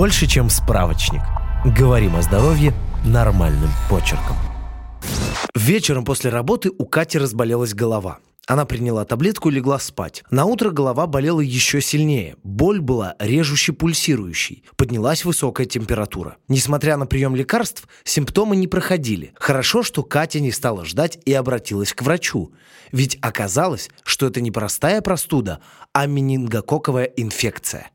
больше, чем справочник. Говорим о здоровье нормальным почерком. Вечером после работы у Кати разболелась голова. Она приняла таблетку и легла спать. На утро голова болела еще сильнее. Боль была режуще пульсирующей. Поднялась высокая температура. Несмотря на прием лекарств, симптомы не проходили. Хорошо, что Катя не стала ждать и обратилась к врачу. Ведь оказалось, что это не простая простуда, а менингококковая инфекция.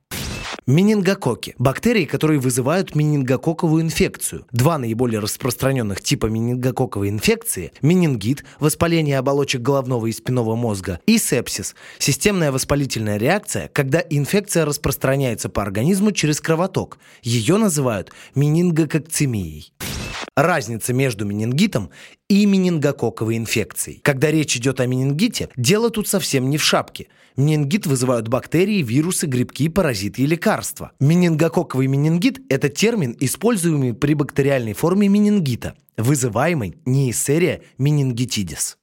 Менингококки – бактерии, которые вызывают менингококковую инфекцию. Два наиболее распространенных типа менингококковой инфекции – менингит – воспаление оболочек головного и спинного мозга, и сепсис – системная воспалительная реакция, когда инфекция распространяется по организму через кровоток. Ее называют менингококцемией. Разница между менингитом и менингококковой инфекцией. Когда речь идет о менингите, дело тут совсем не в шапке. Менингит вызывают бактерии, вирусы, грибки, паразиты и лекарства. Менингококковый менингит – это термин, используемый при бактериальной форме менингита, вызываемой неисерия менингитидис.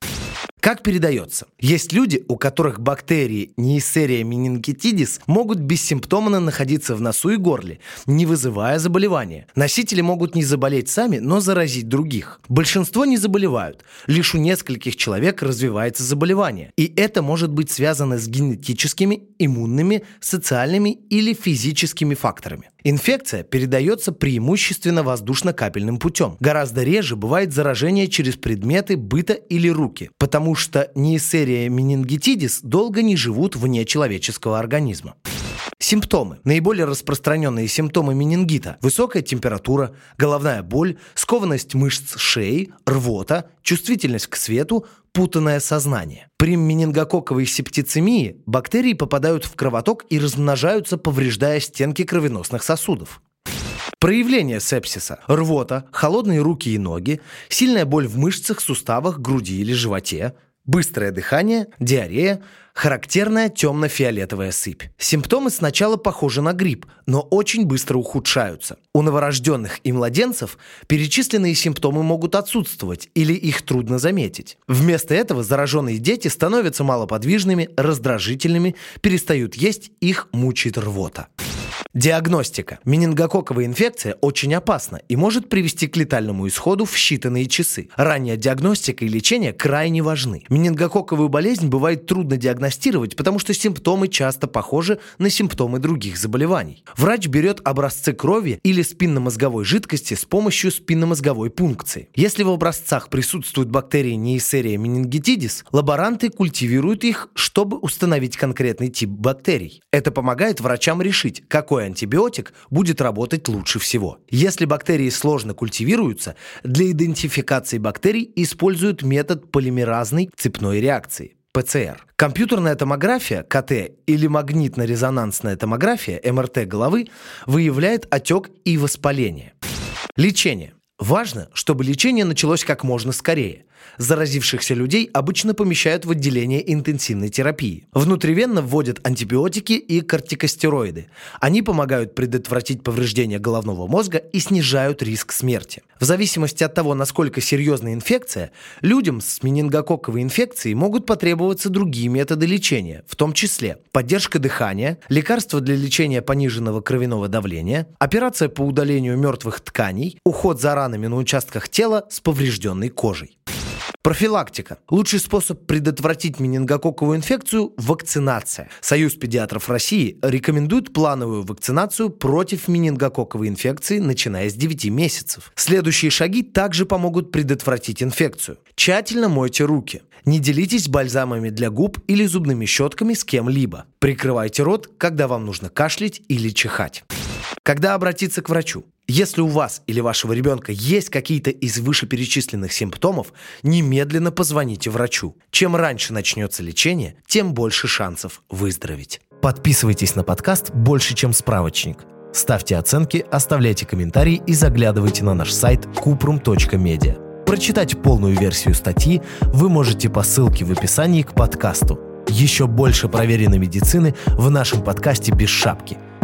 Как передается? Есть люди, у которых бактерии Neisseria meningitis могут бессимптомно находиться в носу и горле, не вызывая заболевания. Носители могут не заболеть сами, но заразить других. Большинство не заболевают. Лишь у нескольких человек развивается заболевание. И это может быть связано с генетическими, иммунными, социальными или физическими факторами. Инфекция передается преимущественно воздушно-капельным путем. Гораздо реже бывает заражение через предметы быта или руки, потому что неисерия менингитидис долго не живут вне человеческого организма. Симптомы. Наиболее распространенные симптомы менингита – высокая температура, головная боль, скованность мышц шеи, рвота, чувствительность к свету, путанное сознание. При менингококковой септицемии бактерии попадают в кровоток и размножаются, повреждая стенки кровеносных сосудов. Проявление сепсиса – рвота, холодные руки и ноги, сильная боль в мышцах, суставах, груди или животе – Быстрое дыхание, диарея, характерная темно-фиолетовая сыпь. Симптомы сначала похожи на грипп, но очень быстро ухудшаются. У новорожденных и младенцев перечисленные симптомы могут отсутствовать или их трудно заметить. Вместо этого зараженные дети становятся малоподвижными, раздражительными, перестают есть, их мучает рвота. Диагностика. Менингококковая инфекция очень опасна и может привести к летальному исходу в считанные часы. Ранняя диагностика и лечение крайне важны. Менингококковую болезнь бывает трудно диагностировать, потому что симптомы часто похожи на симптомы других заболеваний. Врач берет образцы крови или спинномозговой жидкости с помощью спинномозговой пункции. Если в образцах присутствуют бактерии Neisseria meningitis, лаборанты культивируют их, чтобы установить конкретный тип бактерий. Это помогает врачам решить, какой какой антибиотик будет работать лучше всего. Если бактерии сложно культивируются, для идентификации бактерий используют метод полимеразной цепной реакции. ПЦР. Компьютерная томография, КТ, или магнитно-резонансная томография, МРТ головы, выявляет отек и воспаление. Лечение. Важно, чтобы лечение началось как можно скорее. Заразившихся людей обычно помещают в отделение интенсивной терапии. Внутривенно вводят антибиотики и кортикостероиды. Они помогают предотвратить повреждение головного мозга и снижают риск смерти. В зависимости от того, насколько серьезна инфекция, людям с менингококковой инфекцией могут потребоваться другие методы лечения, в том числе поддержка дыхания, лекарства для лечения пониженного кровяного давления, операция по удалению мертвых тканей, уход за ранами на участках тела с поврежденной кожей. Профилактика. Лучший способ предотвратить менингококковую инфекцию – вакцинация. Союз педиатров России рекомендует плановую вакцинацию против менингококковой инфекции, начиная с 9 месяцев. Следующие шаги также помогут предотвратить инфекцию. Тщательно мойте руки. Не делитесь бальзамами для губ или зубными щетками с кем-либо. Прикрывайте рот, когда вам нужно кашлять или чихать. Когда обратиться к врачу? Если у вас или вашего ребенка есть какие-то из вышеперечисленных симптомов, немедленно позвоните врачу. Чем раньше начнется лечение, тем больше шансов выздороветь. Подписывайтесь на подкаст «Больше, чем справочник». Ставьте оценки, оставляйте комментарии и заглядывайте на наш сайт kuprum.media. Прочитать полную версию статьи вы можете по ссылке в описании к подкасту. Еще больше проверенной медицины в нашем подкасте «Без шапки».